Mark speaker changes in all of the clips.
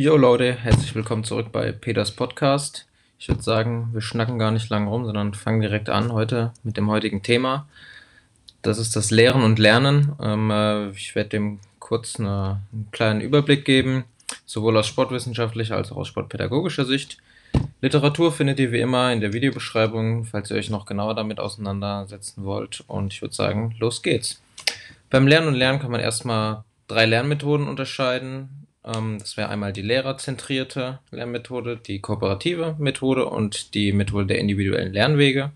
Speaker 1: Jo Leute, herzlich willkommen zurück bei Peters Podcast. Ich würde sagen, wir schnacken gar nicht lange rum, sondern fangen direkt an heute mit dem heutigen Thema. Das ist das Lehren und Lernen. Ähm, äh, ich werde dem kurz eine, einen kleinen Überblick geben, sowohl aus sportwissenschaftlicher als auch aus sportpädagogischer Sicht. Literatur findet ihr wie immer in der Videobeschreibung, falls ihr euch noch genauer damit auseinandersetzen wollt. Und ich würde sagen, los geht's. Beim Lernen und Lernen kann man erstmal drei Lernmethoden unterscheiden. Ähm, das wäre einmal die lehrerzentrierte Lernmethode, die kooperative Methode und die Methode der individuellen Lernwege.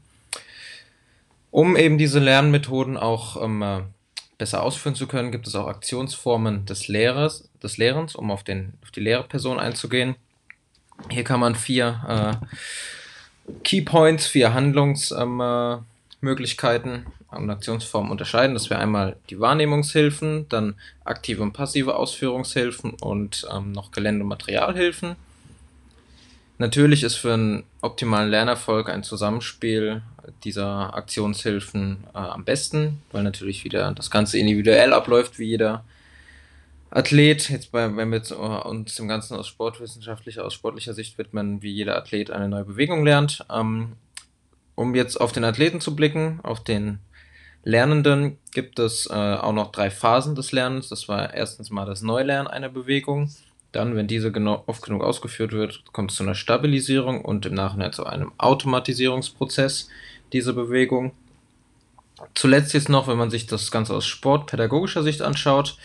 Speaker 1: Um eben diese Lernmethoden auch ähm, äh, besser ausführen zu können, gibt es auch Aktionsformen des Lehrers, des Lehrens, um auf, den, auf die Lehrperson einzugehen. Hier kann man vier äh, Keypoints, vier Handlungsmöglichkeiten ähm, äh, und Aktionsformen unterscheiden. Das wäre einmal die Wahrnehmungshilfen, dann aktive und passive Ausführungshilfen und ähm, noch Gelände- und Materialhilfen. Natürlich ist für einen optimalen Lernerfolg ein Zusammenspiel dieser Aktionshilfen äh, am besten, weil natürlich wieder das Ganze individuell abläuft, wie jeder Athlet, jetzt bei, wenn wir uh, uns dem Ganzen aus sportwissenschaftlicher, aus sportlicher Sicht widmen, wie jeder Athlet eine neue Bewegung lernt. Ähm, um jetzt auf den Athleten zu blicken, auf den Lernenden, gibt es äh, auch noch drei Phasen des Lernens. Das war erstens mal das Neulernen einer Bewegung. Dann, wenn diese genau, oft genug ausgeführt wird, kommt es zu einer Stabilisierung und im Nachhinein zu einem Automatisierungsprozess dieser Bewegung. Zuletzt jetzt noch, wenn man sich das Ganze aus sportpädagogischer Sicht anschaut,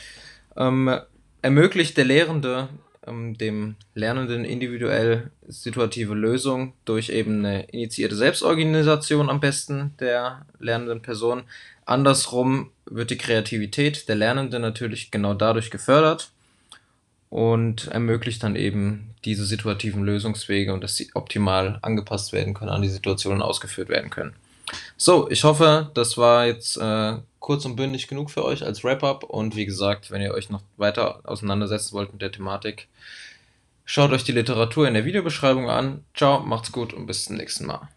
Speaker 1: ähm, ermöglicht der Lehrende ähm, dem Lernenden individuell situative Lösung durch eben eine initiierte Selbstorganisation am besten der lernenden Person. Andersrum wird die Kreativität der Lernenden natürlich genau dadurch gefördert und ermöglicht dann eben diese situativen Lösungswege und dass sie optimal angepasst werden können, an die Situationen ausgeführt werden können. So, ich hoffe, das war jetzt äh, kurz und bündig genug für euch als Wrap-up. Und wie gesagt, wenn ihr euch noch weiter auseinandersetzen wollt mit der Thematik, schaut euch die Literatur in der Videobeschreibung an. Ciao, macht's gut und bis zum nächsten Mal.